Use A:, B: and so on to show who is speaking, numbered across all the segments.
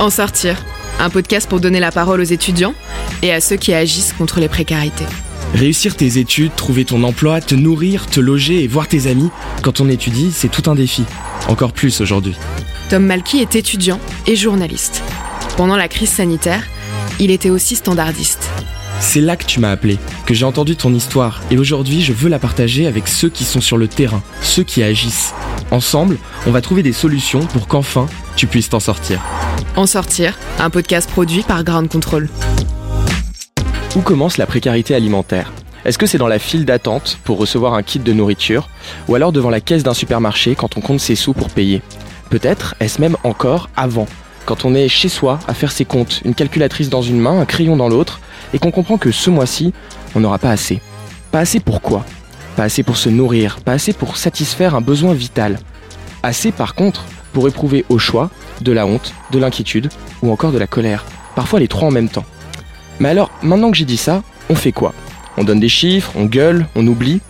A: En sortir, un podcast pour donner la parole aux étudiants et à ceux qui agissent contre les précarités.
B: Réussir tes études, trouver ton emploi, te nourrir, te loger et voir tes amis, quand on étudie, c'est tout un défi. Encore plus aujourd'hui.
A: Tom Malky est étudiant et journaliste. Pendant la crise sanitaire, il était aussi standardiste.
B: C'est là que tu m'as appelé, que j'ai entendu ton histoire, et aujourd'hui je veux la partager avec ceux qui sont sur le terrain, ceux qui agissent. Ensemble, on va trouver des solutions pour qu'enfin tu puisses t'en sortir.
A: En sortir, un podcast produit par Ground Control.
B: Où commence la précarité alimentaire? Est-ce que c'est dans la file d'attente pour recevoir un kit de nourriture? Ou alors devant la caisse d'un supermarché quand on compte ses sous pour payer? Peut-être est-ce même encore avant, quand on est chez soi à faire ses comptes, une calculatrice dans une main, un crayon dans l'autre, et qu'on comprend que ce mois-ci, on n'aura pas assez. Pas assez pour quoi? Pas assez pour se nourrir, pas assez pour satisfaire un besoin vital. Assez par contre pour éprouver au choix de la honte, de l'inquiétude ou encore de la colère. Parfois les trois en même temps. Mais alors, maintenant que j'ai dit ça, on fait quoi? On donne des chiffres, on gueule, on oublie?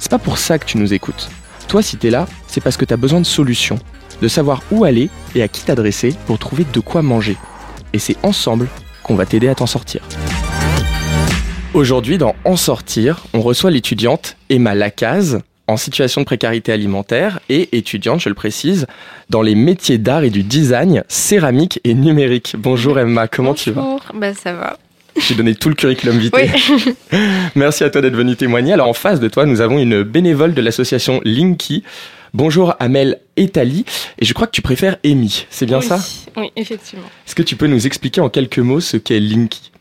B: C'est pas pour ça que tu nous écoutes. Toi, si t'es là, c'est parce que t'as besoin de solutions, de savoir où aller et à qui t'adresser pour trouver de quoi manger. Et c'est ensemble qu'on va t'aider à t'en sortir. Aujourd'hui, dans En sortir, on reçoit l'étudiante Emma Lacaze, en situation de précarité alimentaire et étudiante, je le précise, dans les métiers d'art et du design, céramique et numérique. Bonjour Emma, comment tu vas
C: Bonjour, bah ça va.
B: J'ai donné tout le curriculum vitae.
C: Oui.
B: Merci à toi d'être venu témoigner. Alors en face de toi, nous avons une bénévole de l'association Linky. Bonjour Amel Etali, et je crois que tu préfères Amy, c'est bien
C: Oui,
B: ça?
C: Oui, effectivement.
B: Est-ce que tu peux nous expliquer en quelques mots ce qu'est Linky?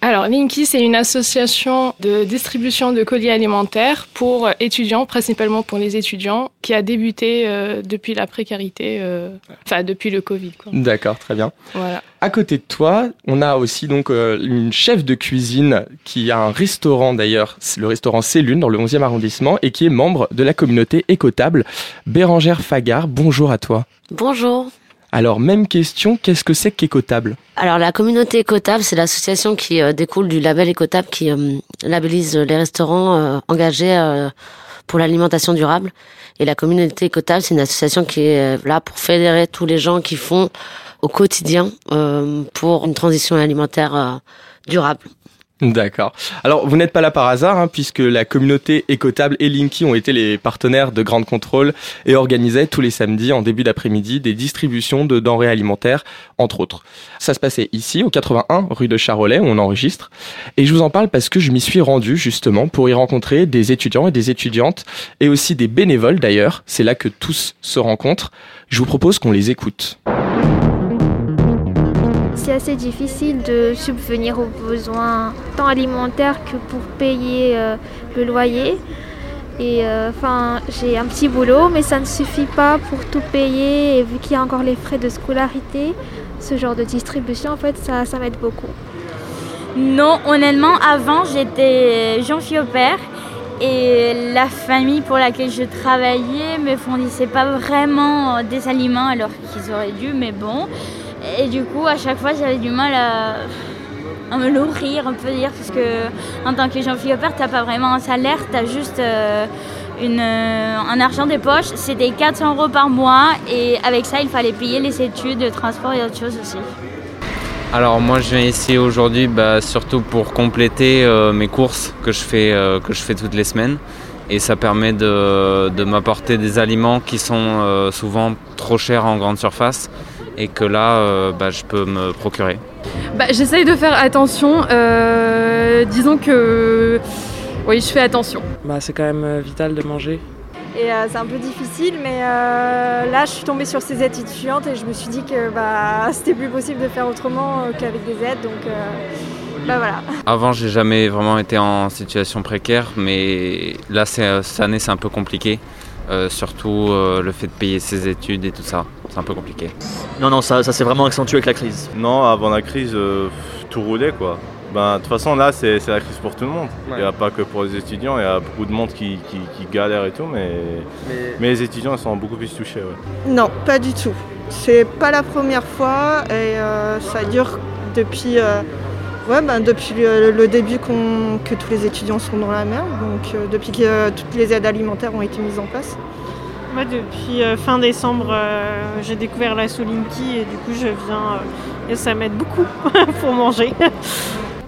C: Alors, Linky, c'est une association de distribution de colis alimentaires pour étudiants, principalement pour les étudiants, qui a débuté euh, depuis la précarité, euh, enfin depuis le Covid.
B: D'accord, très bien.
C: Voilà.
B: À côté de toi, on a aussi donc euh, une chef de cuisine qui a un restaurant d'ailleurs, c'est le restaurant Célune dans le 11e arrondissement et qui est membre de la communauté écotable. Bérangère Fagard, bonjour à toi.
D: Bonjour.
B: Alors même question, qu'est-ce que c'est qu'écotable?
D: Alors la communauté écotable, c'est l'association qui euh, découle du label écotable qui euh, labellise les restaurants euh, engagés pour l'alimentation durable. Et la communauté écotable, c'est une association qui est là pour fédérer tous les gens qui font au quotidien pour une transition alimentaire durable.
B: D'accord. Alors, vous n'êtes pas là par hasard, hein, puisque la communauté écotable et Linky ont été les partenaires de Grande Contrôle et organisaient tous les samedis en début d'après-midi des distributions de denrées alimentaires, entre autres. Ça se passait ici, au 81 rue de Charolais, où on enregistre. Et je vous en parle parce que je m'y suis rendu justement pour y rencontrer des étudiants et des étudiantes, et aussi des bénévoles d'ailleurs. C'est là que tous se rencontrent. Je vous propose qu'on les écoute.
E: C'est assez difficile de subvenir aux besoins tant alimentaires que pour payer euh, le loyer. Et euh, enfin, j'ai un petit boulot, mais ça ne suffit pas pour tout payer. Et vu qu'il y a encore les frais de scolarité, ce genre de distribution, en fait, ça, ça m'aide beaucoup.
F: Non, honnêtement, avant j'étais jean fille au et la famille pour laquelle je travaillais me fournissait pas vraiment euh, des aliments alors qu'ils auraient dû, mais bon. Et du coup, à chaque fois, j'avais du mal à, me nourrir, on peut dire, parce que en tant que jean fille au père, t'as pas vraiment un salaire, t'as juste euh, euh, un argent des poches. C'était 400 euros par mois et avec ça, il fallait payer les études, le transport et autres choses aussi.
G: Alors moi je viens ici aujourd'hui bah, surtout pour compléter euh, mes courses que je, fais, que je fais toutes les semaines et ça permet de, m'apporter des aliments qui sont souvent trop chers en grande surface et que là euh, bah, je peux me procurer.
H: Bah, J'essaye de faire attention. euh, disons que oui, je fais attention.
I: Bah, c'est quand même euh, vital de manger.
J: Et euh, c'est un peu difficile, mais euh, là, je suis tombée sur ces aides étudiantes et je me suis dit que bah, c'était plus possible de faire autrement euh, qu'avec des aides. Donc, euh, bah voilà.
G: Avant j'ai jamais vraiment été en situation précaire mais là c'est- cette année c'est un peu compliqué. Euh, surtout euh, le fait de payer ses études et tout ça, c'est un peu compliqué.
K: Non, non, ça, ça s'est vraiment accentué avec la crise.
L: Non, avant la crise, euh, tout roulait quoi. Ben, de toute façon, là, c'est c'est la crise pour tout le monde. Il n'y a pas que pour les étudiants, il y a beaucoup de monde qui, qui, qui galère et tout, mais, mais... les étudiants ils sont beaucoup plus touchés. ouais.
M: Non, pas du tout. C'est pas la première fois et euh, ça dure depuis, euh, ouais, ben, depuis le, le début qu'on- que tous les étudiants sont dans la merde, donc euh, depuis que euh, toutes les aides alimentaires ont été mises en place.
N: Moi, depuis euh, fin décembre, euh, j'ai découvert la Solinki et du coup, je viens euh, et ça m'aide beaucoup pour manger.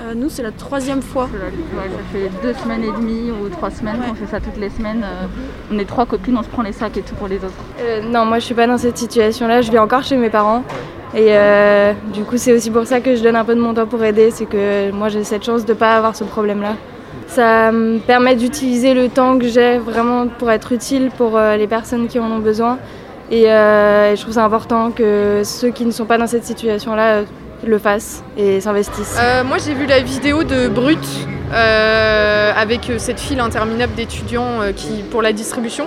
O: Euh, nous, c'est la troisième fois.
P: Ça fait deux semaines et demie ou trois semaines qu'on fait ça toutes les semaines. Euh, on est trois copines, on se prend les sacs et tout pour les autres.
Q: Euh, non, moi je suis pas dans cette situation-là, je vis encore chez mes parents. Et euh, du coup, c'est aussi pour ça que je donne un peu de mon temps pour aider, c'est que moi j'ai cette chance de pas avoir ce problème-là. Ça me permet d'utiliser le temps que j'ai vraiment pour être utile pour euh, les personnes qui en ont besoin. Et, euh, et je trouve ça important que ceux qui ne sont pas dans cette situation-là euh, le fassent et s'investissent.
H: Moi, j'ai vu la vidéo de Brut avec cette file interminable d'étudiants qui pour la distribution.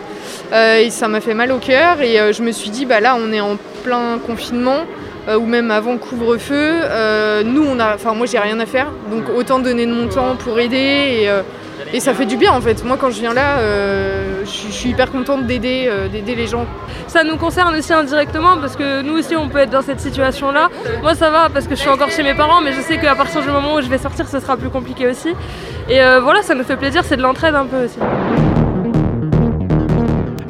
H: Et ça m'a fait mal au cœur. Et je me suis dit, bah là, on est en plein confinement. Euh, ou même avant couvre-feu, Euh, nous on a, enfin moi j'ai rien à faire, donc autant donner de mon temps pour aider et, euh, et ça fait du bien en fait. Moi quand je viens là, je suis- hyper contente d'aider, d'aider les gens.
O: Ça nous concerne aussi indirectement parce que nous aussi on peut être dans cette situation-là. Moi ça va parce que je suis encore chez mes parents, mais je sais qu'à partir du moment où je vais sortir, ce sera plus compliqué aussi. Et voilà, ça nous fait plaisir, c'est de l'entraide un peu aussi.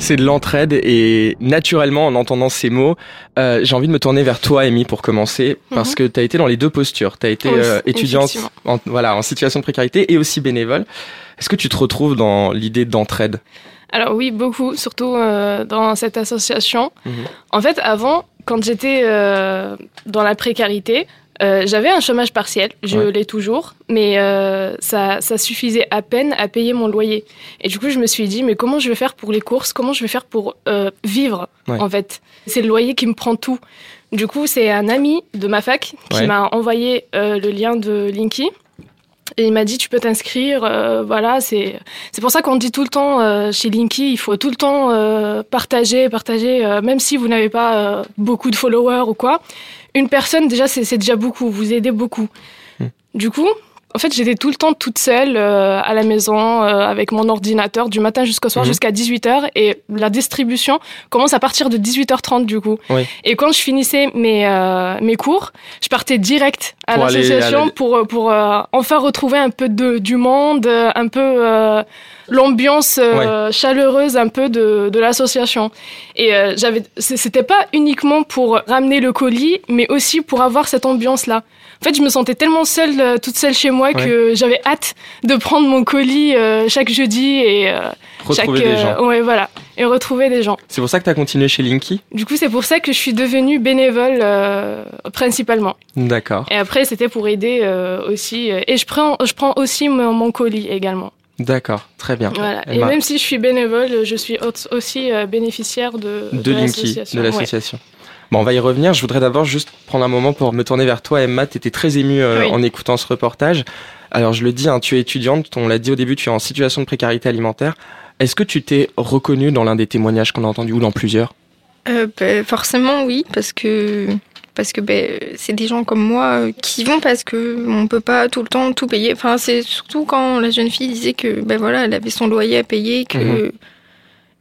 B: C'est de l'entraide et naturellement, en entendant ces mots, euh, j'ai envie de me tourner vers toi, Amy, pour commencer, parce
C: Mhm.
B: que tu as été dans les deux postures. Tu as été
C: Oui,
B: euh, étudiante en, voilà, en situation de précarité et aussi bénévole. Est-ce que tu te retrouves dans l'idée d'entraide?
C: Alors oui, beaucoup, surtout euh, dans cette association.
B: Mhm.
C: En fait, avant, quand j'étais dans la précarité, euh, j'avais un chômage partiel, je
B: Ouais.
C: l'ai toujours, mais euh, ça, ça suffisait à peine à payer mon loyer. Et du coup, je me suis dit, mais comment je vais faire pour les courses? Comment je vais faire pour euh, vivre,
B: Ouais.
C: en fait? C'est le loyer qui me prend tout. Du coup, c'est un ami de ma fac qui
B: Ouais.
C: m'a envoyé euh, le lien de Linky. Et il m'a dit, tu peux t'inscrire, euh, voilà, c'est... C'est pour ça qu'on dit tout le temps euh, chez Linky, il faut tout le temps euh, partager, partager, euh, même si vous n'avez pas euh, beaucoup de followers ou quoi. Une personne, déjà, c'est c'est déjà beaucoup, vous aidez beaucoup. Du coup, en fait, j'étais tout le temps toute seule euh, à la maison euh, avec mon ordinateur du matin jusqu'au soir
B: Mhm.
C: jusqu'à 18h et la distribution commence à partir de 18h30 du coup.
B: Oui.
C: Et quand je finissais mes, euh, mes cours, je partais direct à
B: Pour
C: l'association
B: la-
C: pour, pour euh, enfin retrouver un peu de, du monde, euh, un peu euh, l'ambiance euh, chaleureuse un peu de, de l'association. Et euh, j'avais, c'était pas uniquement pour ramener le colis, mais aussi pour avoir cette ambiance-là. En fait, je me sentais tellement seule, euh, toute seule chez moi, que j'avais hâte de prendre mon colis euh, chaque jeudi et euh,
B: Retrouver
C: chaque,
B: des gens.
C: ouais, voilà, et retrouver des gens.
B: C'est pour ça que tu as continué chez Linky?
C: Du coup, c'est pour ça que je suis devenue bénévole principalement.
B: D'accord.
C: Et après, c'était pour aider aussi. et je prends, je prends aussi mon, mon colis également.
B: D'accord, très bien.
C: Voilà. Et même si je suis bénévole, je suis au- aussi bénéficiaire de,
B: de de l'association. Bon, on va y revenir. Je voudrais d'abord juste prendre un moment pour me tourner vers toi, Emma. Tu étais très émue euh,
C: Oui.
B: en écoutant ce reportage. Alors, je le dis, hein, tu es étudiante, on l'a dit au début, tu es en situation de précarité alimentaire. Est-ce que tu t'es reconnue dans l'un des témoignages qu'on a entendus ou dans plusieurs?
R: Euh, ben, forcément oui parce que parce que ben, c'est des gens comme moi euh, qui vont parce que on peut pas tout le temps tout payer. Enfin c'est surtout quand la jeune fille disait que ben voilà elle avait son loyer à payer que
B: Mhm.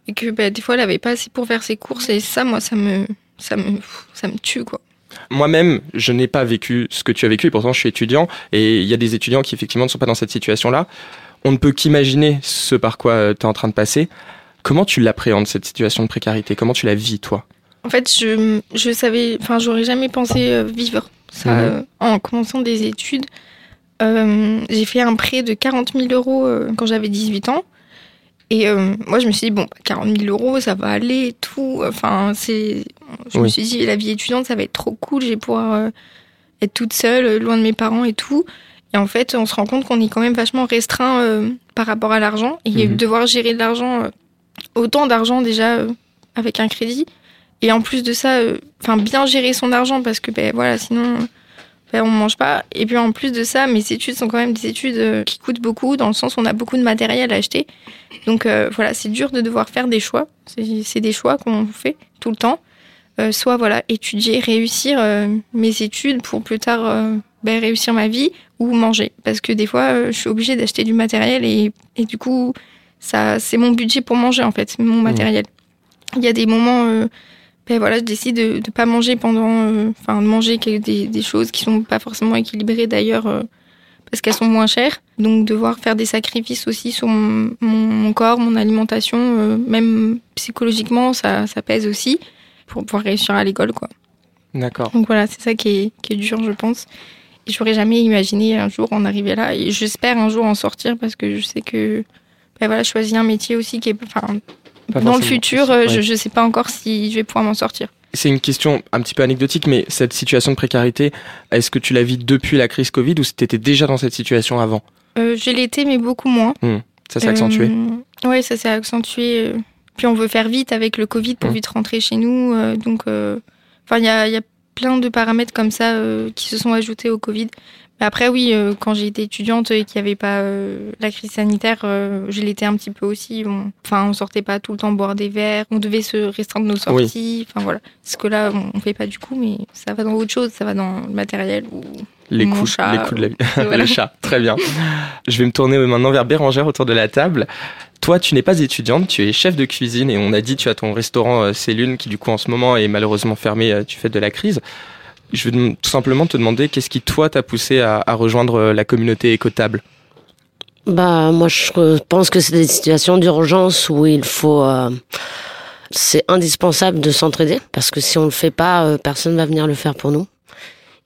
R: et que ben, des fois elle avait pas assez pour faire ses courses et ça moi ça me ça me ça me tue quoi.
B: Moi-même, je n'ai pas vécu ce que tu as vécu, et pourtant je suis étudiant, et il y a des étudiants qui effectivement ne sont pas dans cette situation-là. On ne peut qu'imaginer ce par quoi tu es en train de passer. Comment tu l'appréhendes, cette situation de précarité? Comment tu la vis, toi?
R: En fait, je, je savais, enfin, j'aurais jamais pensé euh, vivre ça euh, en commençant des études. Euh, j'ai fait un prêt de 40 000 euros euh, quand j'avais 18 ans. Et euh, moi, je me suis dit, bon, 40 000 euros, ça va aller et tout. Enfin, c'est. Je me suis dit, la vie étudiante, ça va être trop cool. Je vais pouvoir euh, être toute seule, euh, loin de mes parents et tout. Et en fait, on se rend compte qu'on est quand même vachement restreint euh, par rapport à l'argent. Et
B: Mhm.
R: devoir gérer de l'argent, euh, autant d'argent déjà euh, avec un crédit. Et en plus de ça, euh, enfin bien gérer son argent parce que ben voilà, sinon ben, on mange pas. Et puis en plus de ça, mes études sont quand même des études euh, qui coûtent beaucoup dans le sens où on a beaucoup de matériel à acheter. Donc euh, voilà, c'est dur de devoir faire des choix. C'est des choix qu'on fait tout le temps. Euh, soit voilà, étudier, réussir euh, mes études pour plus tard ben, réussir ma vie ou manger. Parce que des fois, je suis obligée d'acheter du matériel et, et du coup, ça c'est mon budget pour manger en fait, mon matériel. Il y a des moments, ben voilà, je décide de ne pas manger pendant, euh, enfin de manger des, des choses qui sont pas forcément équilibrées d'ailleurs euh, parce qu'elles sont moins chères. Donc devoir faire des sacrifices aussi sur mon, mon corps, mon alimentation, euh, même psychologiquement, ça, ça pèse aussi pour pouvoir réussir à l'école. quoi.
B: D'accord.
R: Donc voilà, c'est ça qui est, qui est dur, je pense. Et j'aurais jamais imaginé un jour en arriver là. Et j'espère un jour en sortir parce que je sais que ben voilà, je choisis un métier aussi qui est. Enfin, dans le futur, euh,
B: ouais.
R: je ne sais pas encore si je vais pouvoir m'en sortir.
B: C'est une question un petit peu anecdotique, mais cette situation de précarité, est-ce que tu la vis depuis la crise Covid ou tu étais déjà dans cette situation avant
R: Euh, je l'étais, mais beaucoup moins.
B: Hmm, Ça s'est accentué.
R: Oui, ça s'est accentué. euh. Puis on veut faire vite avec le Covid pour
B: Mhm.
R: vite rentrer chez nous. euh, donc, euh, enfin, il y a, il y a plein de paramètres comme ça euh, qui se sont ajoutés au Covid. Après, oui, euh, quand été étudiante et qu'il n'y avait pas euh, la crise sanitaire, euh, je l'étais un petit peu aussi. On- Enfin, on sortait pas tout le temps boire des verres. On devait se restreindre nos
B: Oui.
R: sorties. Enfin voilà. Ce que là, on, fait pas du coup, mais ça va dans autre chose. Ça va dans le matériel ou
B: Les coups,
R: chat,
B: les coups de la vie.
R: ou- voilà.
B: le chat, très bien. Je vais me tourner maintenant vers Bérangère autour de la table. Toi, tu n'es pas étudiante, tu es chef de cuisine et on a dit tu as ton restaurant euh, C'est Lune qui du coup en ce moment est malheureusement fermé du fait de la crise. Je vais tout simplement te demander qu'est-ce qui toi t'a poussé à, rejoindre euh, la communauté écotable?
D: Bah, moi, je pense que c'est des situations d'urgence où il faut. euh, c'est indispensable de s'entraider parce que si on le fait pas, euh, personne va venir le faire pour nous.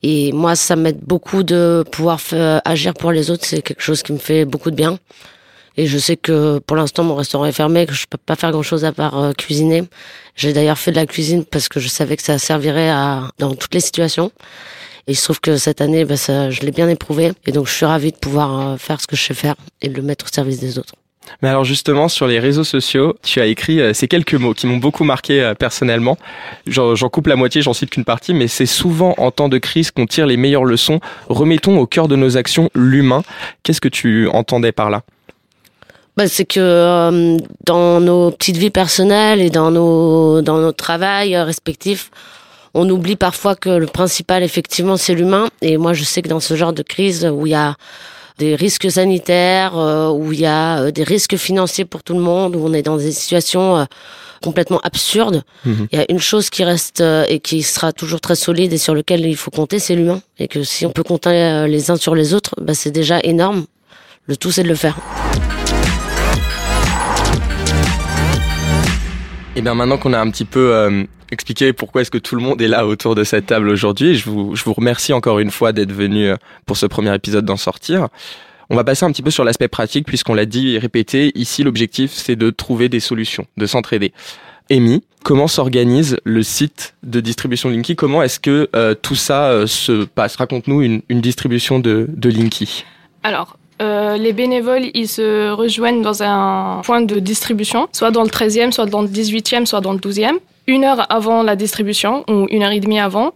D: Et moi, ça m'aide beaucoup de pouvoir agir pour les autres. C'est quelque chose qui me fait beaucoup de bien. Et je sais que pour l'instant, mon restaurant est fermé, que je peux pas faire grand chose à part euh, cuisiner. J'ai d'ailleurs fait de la cuisine parce que je savais que ça servirait à, dans toutes les situations. Et il se trouve que cette année, bah, ça, je l'ai bien éprouvé. Et donc, je suis ravie de pouvoir euh, faire ce que je sais faire et le mettre au service des autres.
B: Mais alors justement, sur les réseaux sociaux, tu as écrit euh, ces quelques mots qui m'ont beaucoup marqué euh, personnellement. J'en coupe la moitié, j'en cite qu'une partie, mais c'est souvent en temps de crise qu'on tire les meilleures leçons. Remettons au cœur de nos actions l'humain. Qu'est-ce que tu entendais par là?
D: Bah, c'est que euh, dans nos petites vies personnelles et dans nos dans notre travail euh, respectifs, on oublie parfois que le principal effectivement c'est l'humain. Et moi je sais que dans ce genre de crise où il y a des risques sanitaires, euh, où il y a euh, des risques financiers pour tout le monde, où on est dans des situations euh, complètement absurdes,
B: Mhm.
D: il y a une chose qui reste et qui sera toujours très solide et sur lequel il faut compter, c'est l'humain. Et que si on peut compter les uns sur les autres, bah, c'est déjà énorme. Le tout c'est de le faire.
B: Et bien maintenant qu'on a un petit peu euh, expliqué pourquoi est-ce que tout le monde est là autour de cette table aujourd'hui, je vous, je vous remercie encore une fois d'être venu euh, pour ce premier épisode d'en sortir. On va passer un petit peu sur l'aspect pratique puisqu'on l'a dit et répété, ici l'objectif c'est de trouver des solutions, de s'entraider. Amy, comment s'organise le site de distribution Linky? Comment est-ce que euh, tout ça euh, se passe? Raconte-nous une, une distribution de, de Linky.
C: Alors, euh, les bénévoles, ils se rejoignent dans un point de distribution, soit dans le 13e, soit dans le 18e, soit dans le 12e, une heure avant la distribution ou une heure et demie avant.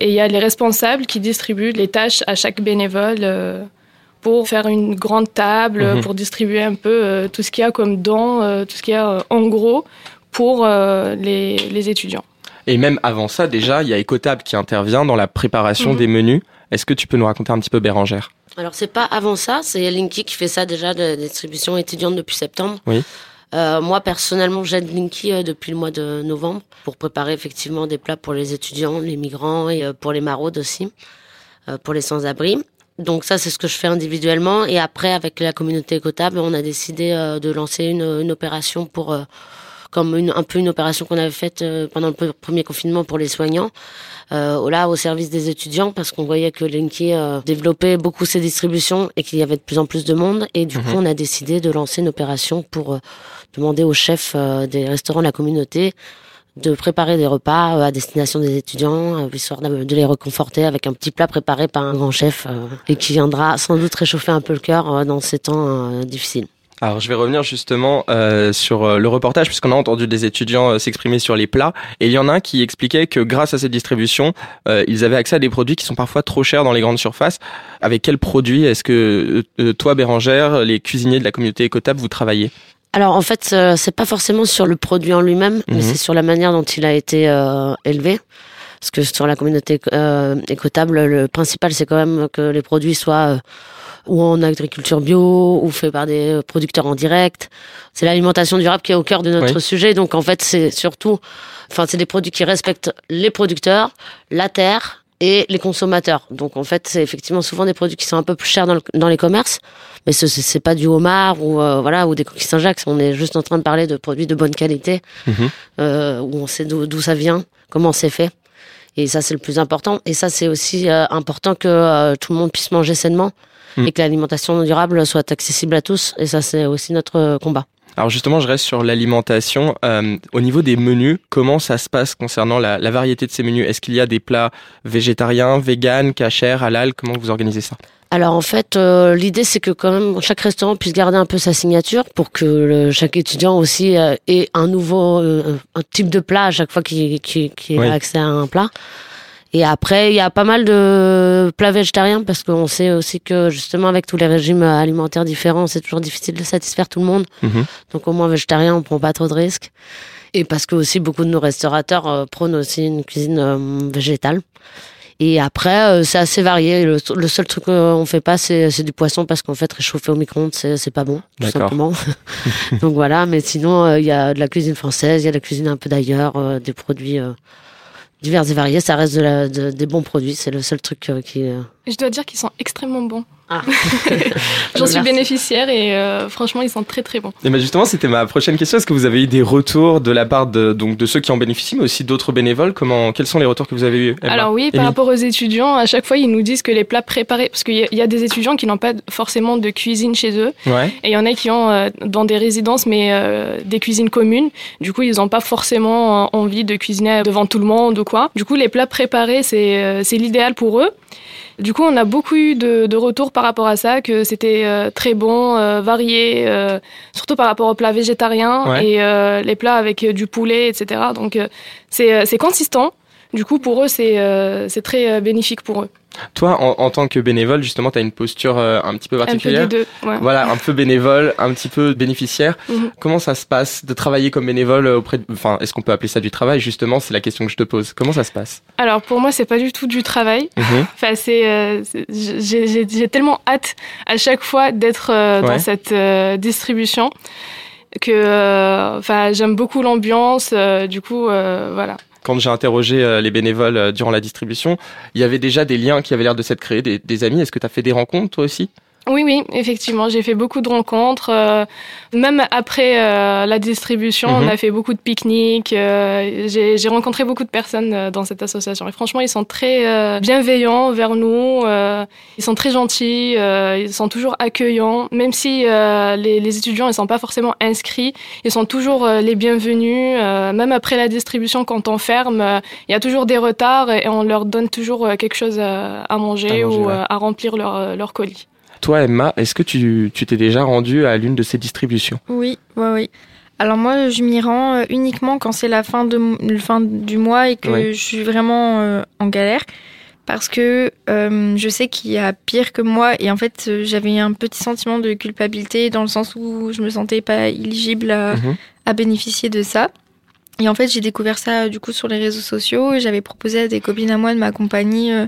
C: Et il y a les responsables qui distribuent les tâches à chaque bénévole euh, pour faire une grande table,
B: Mhm.
C: pour distribuer un peu euh, tout ce qu'il y a comme dons, tout ce qu'il y a en gros pour les, les étudiants.
B: Et même avant ça, déjà, il y a Ecotab qui intervient dans la préparation
D: Mhm.
B: des menus. Est-ce que tu peux nous raconter un petit peu Bérangère?
D: Alors c'est pas avant ça, c'est Linky qui fait ça déjà de la distribution étudiante depuis septembre.
B: Oui.
D: Euh, moi personnellement j'aide Linky euh, depuis le mois de novembre pour préparer effectivement des plats pour les étudiants, les migrants et euh, pour les maraudes aussi, euh, pour les sans-abri. Donc ça c'est ce que je fais individuellement et après avec la communauté écotable on a décidé euh, de lancer une, une opération pour euh, comme une, un peu une opération qu'on avait faite euh, pendant le pre- premier confinement pour les soignants, euh, là au service des étudiants parce qu'on voyait que Linky euh, développait beaucoup ses distributions et qu'il y avait de plus en plus de monde et du
B: Mhm.
D: coup on a décidé de lancer une opération pour euh, demander aux chefs euh, des restaurants de la communauté de préparer des repas à destination des étudiants, histoire de, les réconforter avec un petit plat préparé par un grand chef et qui viendra sans doute réchauffer un peu le cœur dans ces temps difficiles.
B: Alors, je vais revenir justement euh, sur euh, le reportage, puisqu'on a entendu des étudiants euh, s'exprimer sur les plats. Et il y en a un qui expliquait que grâce à cette distribution, euh, ils avaient accès à des produits qui sont parfois trop chers dans les grandes surfaces. Avec quels produits est-ce que euh, toi, Bérangère, les cuisiniers de la communauté Ecotable, vous travaillez?
D: Alors en fait, euh, c'est pas forcément sur le produit en lui-même, mais
B: Mhm.
D: c'est sur la manière dont il a été euh, élevé. Parce que sur la communauté euh, écotable, le principal c'est quand même que les produits soient euh, ou en agriculture bio ou faits par des producteurs en direct. C'est l'alimentation durable qui est au cœur de notre
B: Oui.
D: sujet. Donc en fait, c'est surtout, enfin, c'est des produits qui respectent les producteurs, la terre et les consommateurs. Donc en fait, c'est effectivement souvent des produits qui sont un peu plus chers dans, le- dans les commerces, mais ce c'est pas du homard ou euh, voilà ou des coquilles Saint-Jacques. On est juste en train de parler de produits de bonne qualité euh, où on sait d'où ça vient, comment c'est fait. Et ça, c'est le plus important. Et ça, c'est aussi euh, important que euh, tout le monde puisse manger sainement
B: Mm.
D: et que l'alimentation durable soit accessible à tous. Et ça, c'est aussi notre euh, combat.
B: Alors justement, je reste sur l'alimentation. Euh, au niveau des menus, comment ça se passe concernant la, la variété de ces menus? Est-ce qu'il y a des plats végétariens, véganes, cachers, halal? Comment vous organisez ça?
D: Alors en fait, euh, l'idée c'est que quand même chaque restaurant puisse garder un peu sa signature pour que le- chaque étudiant aussi euh, ait un nouveau euh, un type de plat à chaque fois qu'il
B: Oui.
D: a accès à un plat. Et après, il y a pas mal de plats végétariens parce qu'on sait aussi que justement avec tous les régimes alimentaires différents, c'est toujours difficile de satisfaire tout le monde.
B: Mhm.
D: Donc au moins végétarien, on prend pas trop de risques. Et parce que aussi beaucoup de nos restaurateurs euh, prônent aussi une cuisine euh, végétale. Et après, euh, c'est assez varié. Le, le seul truc qu'on fait pas, c'est du poisson parce qu'en fait, réchauffer au micro-ondes, c'est pas bon, tout simplement. Donc voilà, mais sinon, il y a de la cuisine française, il y a de la cuisine un peu d'ailleurs, des produits divers et variés. Ça reste de la, de- des bons produits. C'est le seul truc euh, qui. euh,
C: Je dois dire qu'ils sont extrêmement bons.
D: Ah.
C: J'en suis bénéficiaire et euh, franchement, ils sont très très bons.
B: Et ben justement, c'était ma prochaine question. Est-ce que vous avez eu des retours de la part de, donc, de ceux qui en bénéficient, mais aussi d'autres bénévoles? Comment, Quels sont les retours que vous avez eus
C: Alors oui, par rapport aux étudiants, à chaque fois, ils nous disent que les plats préparés, parce qu'il y, a- il y a des étudiants qui n'ont pas forcément de cuisine chez eux,
B: Ouais.
C: et il y en a qui ont euh, dans des résidences, mais euh, des cuisines communes. Du coup, ils n'ont pas forcément envie de cuisiner devant tout le monde ou quoi. Du coup, les plats préparés, c'est euh, c'est l'idéal pour eux. Du coup, on a beaucoup eu de, de retours par rapport à ça, que c'était euh, très bon, euh, varié, euh, surtout par rapport aux plats végétariens
B: Ouais.
C: et euh, les plats avec euh, du poulet, etc. Donc, euh, c'est euh, c'est consistant. Du coup, pour eux, c'est euh, très euh, bénéfique pour eux.
B: Toi, en, en tant que bénévole, justement, tu as une posture euh, un petit peu
C: Un peu
B: particulière.
C: des deux, ouais.
B: Voilà, un peu bénévole, un petit peu bénéficiaire.
C: Mhm.
B: Comment ça se passe de travailler comme bénévole auprès de... Enfin, est-ce qu'on peut appeler ça du travail Justement, c'est la question que je te pose. Comment ça se passe?
C: Alors, pour moi, c'est pas du tout du travail.
B: Mhm.
C: Enfin, c'est, euh, j'ai tellement hâte à chaque fois d'être
B: Ouais.
C: dans cette distribution que enfin, j'aime beaucoup l'ambiance. du coup, voilà.
B: Quand j'ai interrogé euh, les bénévoles euh, durant la distribution, il y avait déjà des liens qui avaient l'air de s'être créés, des, des amis. Est-ce que tu as fait des rencontres toi aussi?
C: Oui, oui, effectivement, j'ai fait beaucoup de rencontres. euh, même après euh, la distribution,
B: Mhm.
C: on a fait beaucoup de pique-niques. euh, j'ai rencontré beaucoup de personnes euh, dans cette association. Et franchement, ils sont très euh, bienveillants vers nous. euh, ils sont très gentils. euh, ils sont toujours accueillants. Même si euh, les, les étudiants ne sont pas forcément inscrits, ils sont toujours euh, les bienvenus. euh, même après la distribution, quand on ferme, euh, il y a toujours des retards et on leur donne toujours euh, quelque chose à, à manger,
B: À manger,
C: ou
B: ouais.
C: euh, à remplir leur, leur colis.
B: Toi, Emma, est-ce que tu tu t'es déjà rendue à l'une de ces distributions?
R: Oui, oui, oui. Alors moi, je m'y rends euh, uniquement quand c'est la fin, de, le fin du mois et que je suis vraiment euh, en galère. Parce que euh, je sais qu'il y a pire que moi et en fait j'avais un petit sentiment de culpabilité dans le sens où je me sentais pas éligible à,
B: Mhm.
R: à bénéficier de ça. Et en fait j'ai découvert ça du coup sur les réseaux sociaux et j'avais proposé à des copines à moi de ma compagnie euh,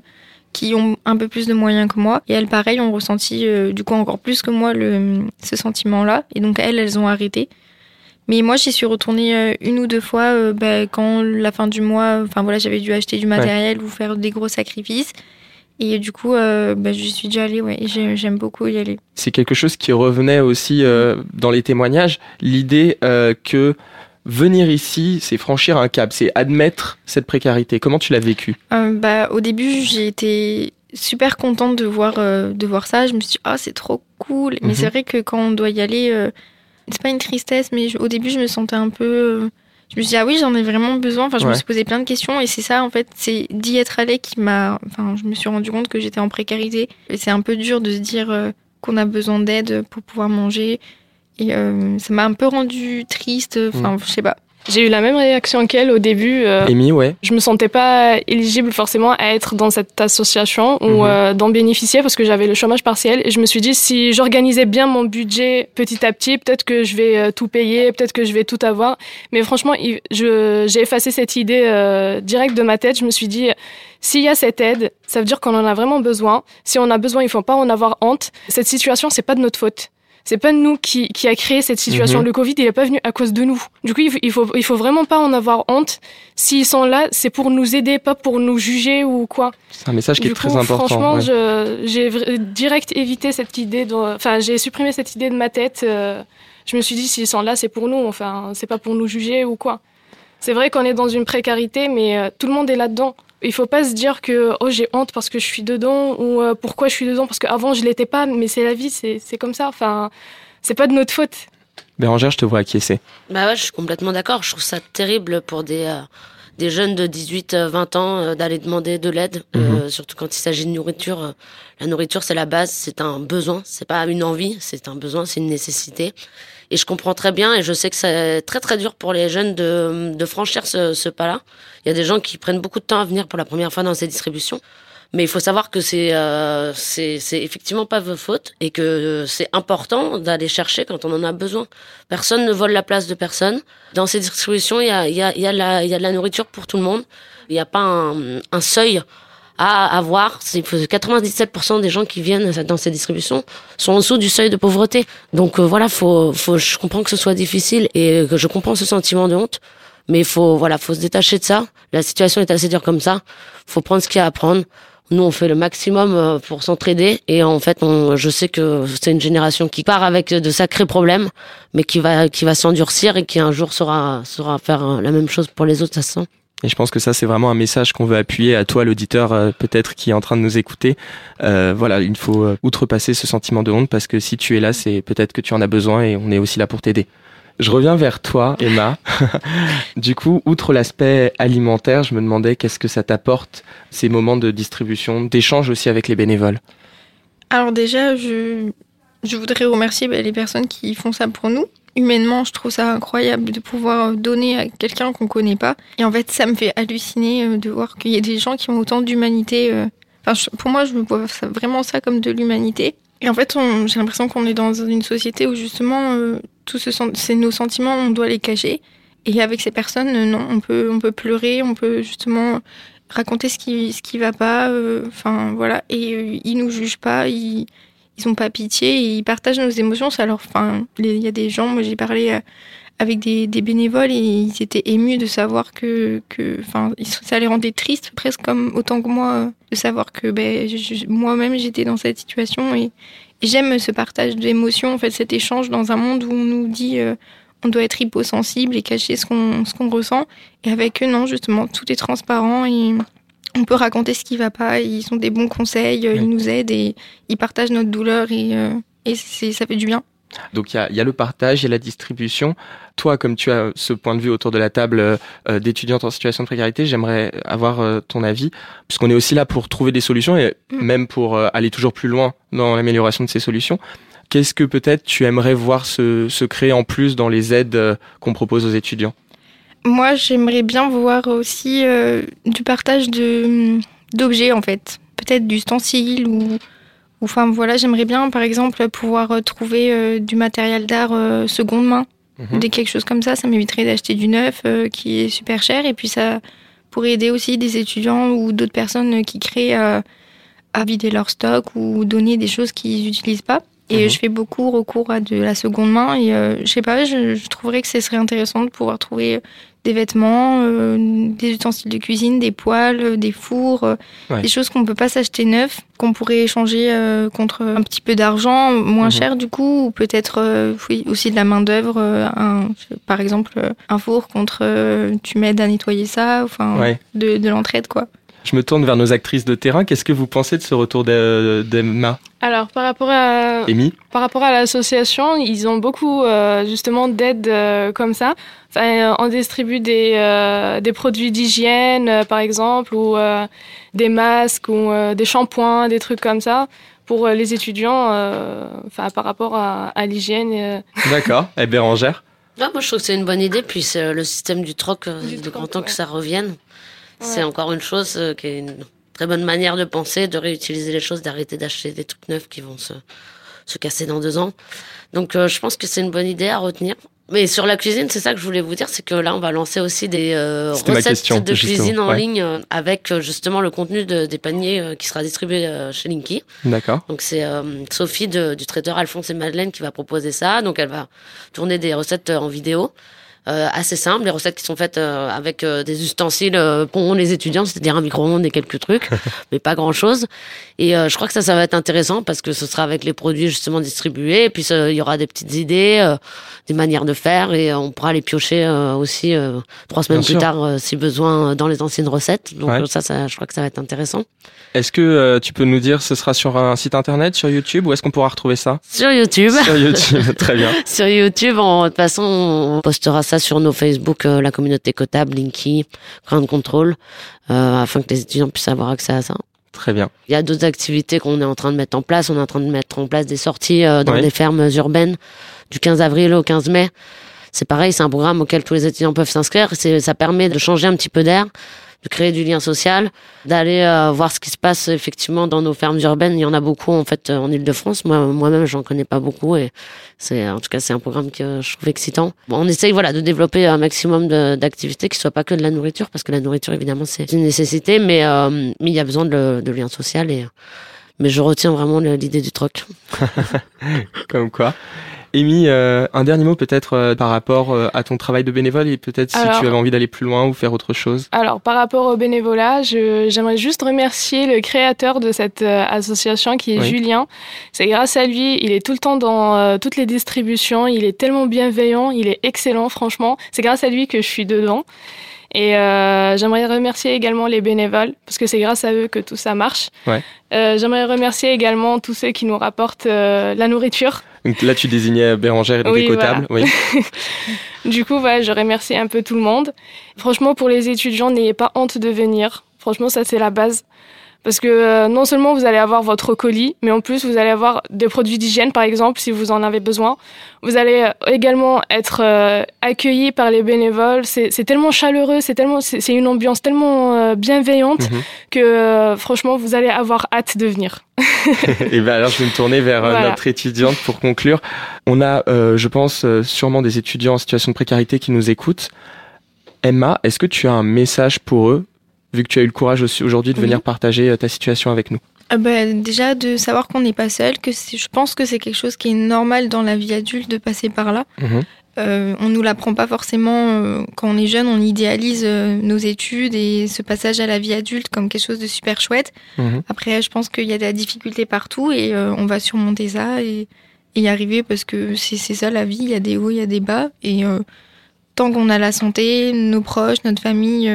R: qui ont un peu plus de moyens que moi. Et elles, pareil, ont ressenti euh, du coup encore plus que moi le, ce sentiment-là. Et donc elles, elles ont arrêté. Mais moi, j'y suis retournée euh, une ou deux fois euh, bah, quand la fin du mois, enfin voilà, j'avais dû acheter du matériel ou faire des gros sacrifices. Et du coup, euh, bah, j'y suis déjà allée, ouais, j'aime beaucoup y aller.
B: C'est quelque chose qui revenait aussi euh, dans les témoignages, l'idée que venir ici, c'est franchir un cap, c'est admettre cette précarité. Comment tu l'as vécu?
R: Euh, bah, au début, j'ai été super contente de voir, euh, de voir ça. Je me suis dit, ah, c'est trop cool. Mais
B: Mhm.
R: c'est vrai que quand on doit y aller, euh, c'est pas une tristesse, mais je- au début, je me sentais un peu. je me suis dit, ah oui, j'en ai vraiment besoin. Enfin, je me suis posé plein de questions. Et c'est ça, en fait, c'est d'y être allé qui m'a. Enfin, je me suis rendu compte que j'étais en précarité. Et c'est un peu dur de se dire qu'on a besoin d'aide pour pouvoir manger. Et euh, ça m'a un peu rendu triste. Enfin,
B: Mhm.
R: je sais pas.
C: J'ai eu la même réaction qu'elle au début. euh,
B: Amy, ouais.
C: je me sentais pas éligible forcément à être dans cette association ou
B: Mhm.
C: euh, d'en bénéficier parce que j'avais le chômage partiel et je me suis dit si j'organisais bien mon budget petit à petit peut-être que je vais euh, tout payer peut-être que je vais tout avoir mais franchement j'ai effacé cette idée euh, directe de ma tête je me suis dit s'il y a cette aide ça veut dire qu'on en a vraiment besoin si on a besoin il faut pas en avoir honte cette situation c'est pas de notre faute c'est pas nous qui, qui a créé cette situation.
B: Mhm.
C: Le Covid, il est pas venu à cause de nous. Du coup, il faut, il faut, il faut vraiment pas en avoir honte. S'ils sont là, c'est pour nous aider, pas pour nous juger ou quoi.
B: C'est un message qui
C: Du
B: est très important.
C: Franchement,
B: ouais.
C: j'ai direct évité cette idée. De, enfin, j'ai supprimé cette idée de ma tête. euh, je me suis dit, s'ils sont là, c'est pour nous. Enfin, c'est pas pour nous juger ou quoi. C'est vrai qu'on est dans une précarité, mais euh, tout le monde est là-dedans. Il faut pas se dire que oh j'ai honte parce que je suis dedans ou euh, pourquoi je suis dedans parce qu'avant je l'étais pas. Mais c'est la vie, c'est c'est comme ça. Enfin, c'est pas de notre faute.
B: Bérangère, je te vois acquiescer.
D: Bah ouais, je suis complètement d'accord. Je trouve ça terrible pour des, euh, des jeunes de 18, euh, 20 ans euh, d'aller demander de l'aide, euh, surtout quand il s'agit de nourriture. La nourriture, c'est la base, c'est un besoin, c'est pas une envie, c'est un besoin, c'est une nécessité. Et je comprends très bien, et je sais que c'est très très dur pour les jeunes de, franchir ce, pas-là. Il y a des gens qui prennent beaucoup de temps à venir pour la première fois dans ces distributions. Mais il faut savoir que c'est euh, effectivement pas votre faute et que c'est important d'aller chercher quand on en a besoin. Personne ne vole la place de personne. Dans ces distributions, il y a de la nourriture pour tout le monde. Il n'y a pas un seuil à avoir. C'est 97% des gens qui viennent dans ces distributions sont en dessous du seuil de pauvreté. Donc euh, voilà, faut faut je comprends que ce soit difficile et que je comprends ce sentiment de honte. Mais faut, voilà, faut se détacher de ça. La situation est assez dure comme ça. Faut prendre ce qu'il y a à prendre. Nous, on fait le maximum euh, pour s'entraider. Et en fait, on, je sais que c'est une génération qui part avec de sacrés problèmes, mais qui va, qui va s'endurcir et qui un jour saura, saura faire la même chose pour les autres, ça se sent.
B: Et je pense que ça, c'est vraiment un message qu'on veut appuyer à toi, l'auditeur, euh, peut-être qui est en train de nous écouter. Euh, voilà, il faut euh, outrepasser ce sentiment de honte parce que si tu es là, c'est peut-être que tu en as besoin et on est aussi là pour t'aider. Je reviens vers toi, Emma. du coup, outre l'aspect alimentaire, je me demandais qu'est-ce que ça t'apporte, ces moments de distribution, d'échange aussi avec les bénévoles?
R: Alors déjà, je, je voudrais remercier bah, les personnes qui font ça pour nous. Humainement, je trouve ça incroyable de pouvoir donner à quelqu'un qu'on connaît pas. Et en fait, ça me fait halluciner euh, de voir qu'il y a des gens qui ont autant d'humanité. euh. Enfin, pour moi, je vois vraiment ça comme de l'humanité. Et en fait, j'ai l'impression qu'on est dans une société où justement, euh, tous ce nos sentiments, on doit les cacher. Et avec ces personnes, euh, non, on peut, on peut pleurer, on peut justement raconter ce qui, ce qui va pas. euh, Enfin, voilà. Et euh, ils nous jugent pas, ils ont pas pitié, et ils partagent nos émotions. Ça leur, enfin, il y a des gens, moi j'ai parlé euh, avec des, bénévoles et ils étaient émus de savoir que, que, enfin, ça les rendait tristes presque comme autant que moi euh, de savoir que, ben, moi-même j'étais dans cette situation et, et j'aime ce partage d'émotions, en fait, cet échange dans un monde où on nous dit euh, on doit être hyposensible et cacher ce qu'on ce qu'on ressent. Et avec eux, non, justement, tout est transparent et on peut raconter ce qui va pas. Ils ont des bons conseils, euh, ils nous aident et ils partagent notre douleur et, euh, et ça fait du bien.
B: Donc il y a, il y a le partage, il y a la distribution. Toi, comme tu as ce point de vue autour de la table euh, d'étudiantes en situation de précarité, j'aimerais avoir euh, ton avis, puisqu'on est aussi là pour trouver des solutions et même pour aller toujours plus loin dans l'amélioration de ces solutions. Qu'est-ce que peut-être tu aimerais voir se, se créer en plus dans les aides qu'on propose aux étudiants?
R: Moi, j'aimerais bien voir aussi euh, du partage de d'objets en fait, peut-être d'ustensiles ou ou, enfin voilà, j'aimerais bien par exemple pouvoir euh, trouver euh, du matériel d'art euh, seconde main,
B: Mhm.
R: des quelque chose comme ça, ça m'éviterait d'acheter du neuf qui est super cher et puis ça pourrait aider aussi des étudiants ou d'autres personnes qui créent à vider leur stock ou donner des choses qu'ils n'utilisent pas. Et
B: Mhm.
R: je fais beaucoup recours à de la seconde main et euh, je sais pas, je, je trouverais que ce serait intéressant de pouvoir trouver des vêtements, euh, des ustensiles de cuisine, des poêles, euh, des fours, euh,
B: Ouais.
R: des choses qu'on peut pas s'acheter neuf, qu'on pourrait échanger euh, contre un petit peu d'argent, moins
B: Mhm.
R: cher du coup, ou peut-être euh, oui, aussi de la main d'œuvre, euh, un- par exemple un four contre euh, tu m'aides à nettoyer ça, enfin
B: Ouais.
R: de, de l'entraide quoi.
B: Je me tourne vers nos actrices de terrain. Qu'est-ce que vous pensez de ce retour d'E- d'Emma?
C: Alors, par rapport à,
B: Amy?
C: par rapport à l'association, ils ont beaucoup euh, justement d'aides euh, comme ça. Enfin, euh, on distribue des, euh, des produits d'hygiène, euh, par exemple, ou euh, des masques, ou euh, des shampoings, des trucs comme ça, pour euh, les étudiants, euh, enfin, par rapport à, à l'hygiène. euh.
B: D'accord. Et Bérangère
D: Ah, moi, je trouve que c'est une bonne idée. Puis euh, le système du troc, euh, de grand temps que ça revienne. C'est encore une chose euh, qui est une très bonne manière de penser, de réutiliser les choses, d'arrêter d'acheter des trucs neufs qui vont se, se casser dans deux ans. Donc, euh, je pense que c'est une bonne idée à retenir. Mais sur la cuisine, c'est ça que je voulais vous dire, c'est que là, on va lancer aussi des euh, recettes
B: question,
D: de
B: justement,
D: cuisine en
B: ouais.
D: ligne euh, avec euh, justement le contenu de- des paniers euh, qui sera distribué euh, chez Linky.
B: D'accord.
D: Donc c'est euh, Sophie de- du traiteur Alphonse et Madeleine qui va proposer ça. Donc elle va tourner des recettes euh, en vidéo. Euh, assez simples, des recettes qui sont faites euh, avec euh, des ustensiles euh, pour les étudiants, c'est-à-dire un micro-ondes et quelques trucs, mais pas grand-chose. Et euh, je crois que ça, ça va être intéressant parce que ce sera avec les produits justement distribués. Et puis il y aura des petites idées, euh, des manières de faire, et on pourra les piocher euh, aussi euh, trois semaines
B: Bien
D: plus
B: sûr.
D: tard si besoin dans les anciennes recettes. Donc
B: Ouais.
D: ça, ça, je crois que ça va être intéressant.
B: Est-ce que euh, tu peux nous dire ce sera sur un site internet, sur YouTube, ou est-ce qu'on pourra retrouver ça?
D: Sur YouTube.
B: Sur YouTube, très bien.
D: sur YouTube. En, de toute façon, on postera ça sur nos Facebook, euh, la communauté Cotable, Linky, Ground Control, euh, afin que les étudiants puissent avoir accès à ça.
B: Très bien.
D: Il y a d'autres activités qu'on est en train de mettre en place. On est en train de mettre en place des sorties euh, dans
B: Oui.
D: des fermes urbaines du 15 avril au 15 mai. C'est pareil, c'est un programme auquel tous les étudiants peuvent s'inscrire. Ça permet de changer un petit peu d'air, de créer du lien social, d'aller euh, voir ce qui se passe effectivement dans nos fermes urbaines. Il y en a beaucoup en fait euh, en Ile-de-France. Moi, moi-même, j'en connais pas beaucoup et c'est, en tout cas, c'est un programme que je trouve excitant. Bon, on essaye voilà de développer un maximum d'activités qui soient pas que de la nourriture, parce que la nourriture évidemment c'est une nécessité, mais euh, il y a besoin de, de lien social et mais je retiens vraiment l'idée du troc.
B: Comme quoi. Amy, euh, un dernier mot peut-être euh, par rapport euh, à ton travail de bénévole et peut-être si
C: Alors-
B: tu avais envie d'aller plus loin ou faire autre chose.
C: Alors, par rapport au bénévolat, je- j'aimerais juste remercier le créateur de cette euh, association qui est
B: Oui.
C: Julien. C'est grâce à lui, il est tout le temps dans euh, toutes les distributions, il est tellement bienveillant, il est excellent, franchement. C'est grâce à lui que je suis dedans. Et euh, j'aimerais remercier également les bénévoles, parce que c'est grâce à eux que tout ça marche.
B: Ouais.
C: Euh, j'aimerais remercier également tous ceux qui nous rapportent euh, la nourriture.
B: Donc là, tu désignais Bérangère et
C: Oui, voilà.
B: Oui.
C: Du coup, voilà, je remercie un peu tout le monde. Franchement, pour les étudiants, n'ayez pas honte de venir. Franchement, ça, c'est la base. Parce que euh, non seulement vous allez avoir votre colis, mais en plus, vous allez avoir des produits d'hygiène, par exemple, si vous en avez besoin. Vous allez euh, également être euh, accueillis par les bénévoles. C'est tellement chaleureux, c'est tellement, c'est une ambiance tellement euh, bienveillante
B: Mhm.
C: que, franchement, vous allez avoir hâte de venir.
B: et ben alors, je vais me tourner vers
C: Voilà.
B: notre étudiante pour conclure. On a, je pense, sûrement des étudiants en situation de précarité qui nous écoutent. Emma, est-ce que tu as un message pour eux, vu que tu as eu le courage aussi aujourd'hui de
R: Oui.
B: venir partager euh, ta situation avec nous
R: Euh, bah, déjà de savoir qu'on n'est pas seul, que je pense que c'est quelque chose qui est normal dans la vie adulte de passer par là.
B: Mhm.
R: Euh, on nous l'apprend pas forcément euh, quand on est jeune, on idéalise euh, nos études et ce passage à la vie adulte comme quelque chose de super chouette.
B: Mhm.
R: Après, je pense qu'il y a de la difficulté partout et on va surmonter ça et, et y arriver parce que c'est ça la vie, il y a des hauts, il y a des bas et tant qu'on a la santé, nos proches, notre famille,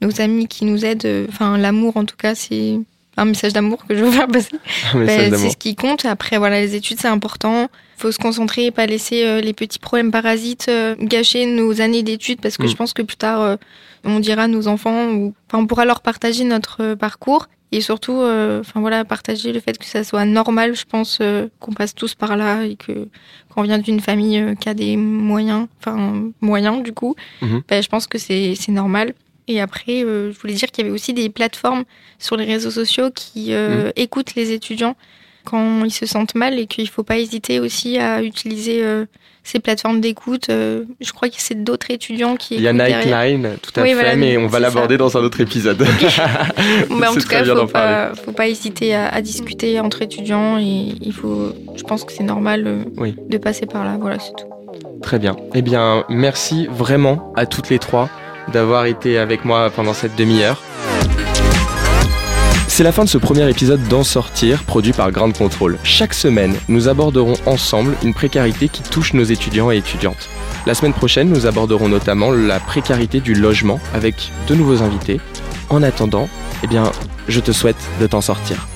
R: nos amis qui nous aident, euh, enfin l'amour en tout cas, c'est un message d'amour que je veux faire passer. Ben, c'est ce qui compte. Après, voilà, les études, c'est important. faut se concentrer et pas laisser euh, les petits problèmes parasites euh, gâcher nos années d'études parce que
B: Mm.
R: je pense que plus tard, euh, on dira à nos enfants ou enfin, on pourra leur partager notre parcours et surtout, enfin voilà, partager le fait que ça soit normal. Je pense qu'on passe tous par là et que quand on vient d'une famille qui a des moyens, enfin moyens du coup,
B: Mhm.
R: ben, je pense que c'est c'est normal. Et après, euh, je voulais dire qu'il y avait aussi des plateformes sur les réseaux sociaux qui euh,
B: Mhm.
R: écoutent les étudiants quand ils se sentent mal et qu'il ne faut pas hésiter aussi à utiliser euh, ces plateformes d'écoute. Je crois que c'est d'autres étudiants qui
B: Il y a. Nightline, tout à
R: Oui,
B: fait,
R: voilà,
B: mais on va l'aborder dans un autre épisode.
R: Mais en
B: C'est
R: tout cas,
B: parler.
R: pas, faut pas hésiter à, à discuter entre étudiants et il faut, je pense que c'est normal
B: Oui.
R: de passer par là. Voilà, c'est tout.
B: Très bien. Eh bien, merci vraiment à toutes les trois d'avoir été avec moi pendant cette demi-heure. C'est la fin de ce premier épisode d'En Sortir, produit par Grand Control. Chaque semaine, nous aborderons ensemble une précarité qui touche nos étudiants et étudiantes. La semaine prochaine, nous aborderons notamment la précarité du logement avec de nouveaux invités. En attendant, eh bien, je te souhaite de t'en sortir.